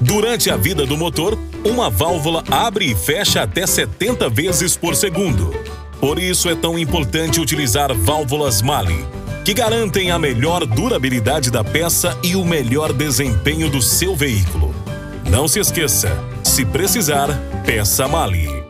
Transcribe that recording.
Durante a vida do motor, uma válvula abre e fecha até 70 vezes por segundo. Por isso é tão importante utilizar válvulas Mali, que garantem a melhor durabilidade da peça e o melhor desempenho do seu veículo. Não se esqueça, se precisar, peça Mali.